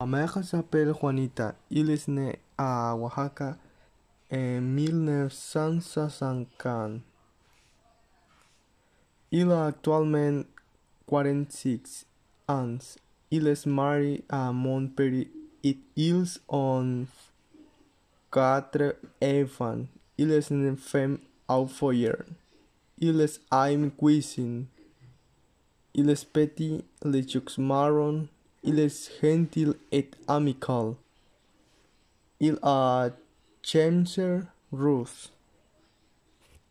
Ma mère s'appelle Juanita. Il est né à Oaxaca en 1965. Il a actualment 46 ans. Il est marié à mon père et ils ont quatre enfants. Il est une femme au foyer. Il est aime cuisine. Il est petit, les yeux marron. Il est gentil et amical. Il a Changer Ruth.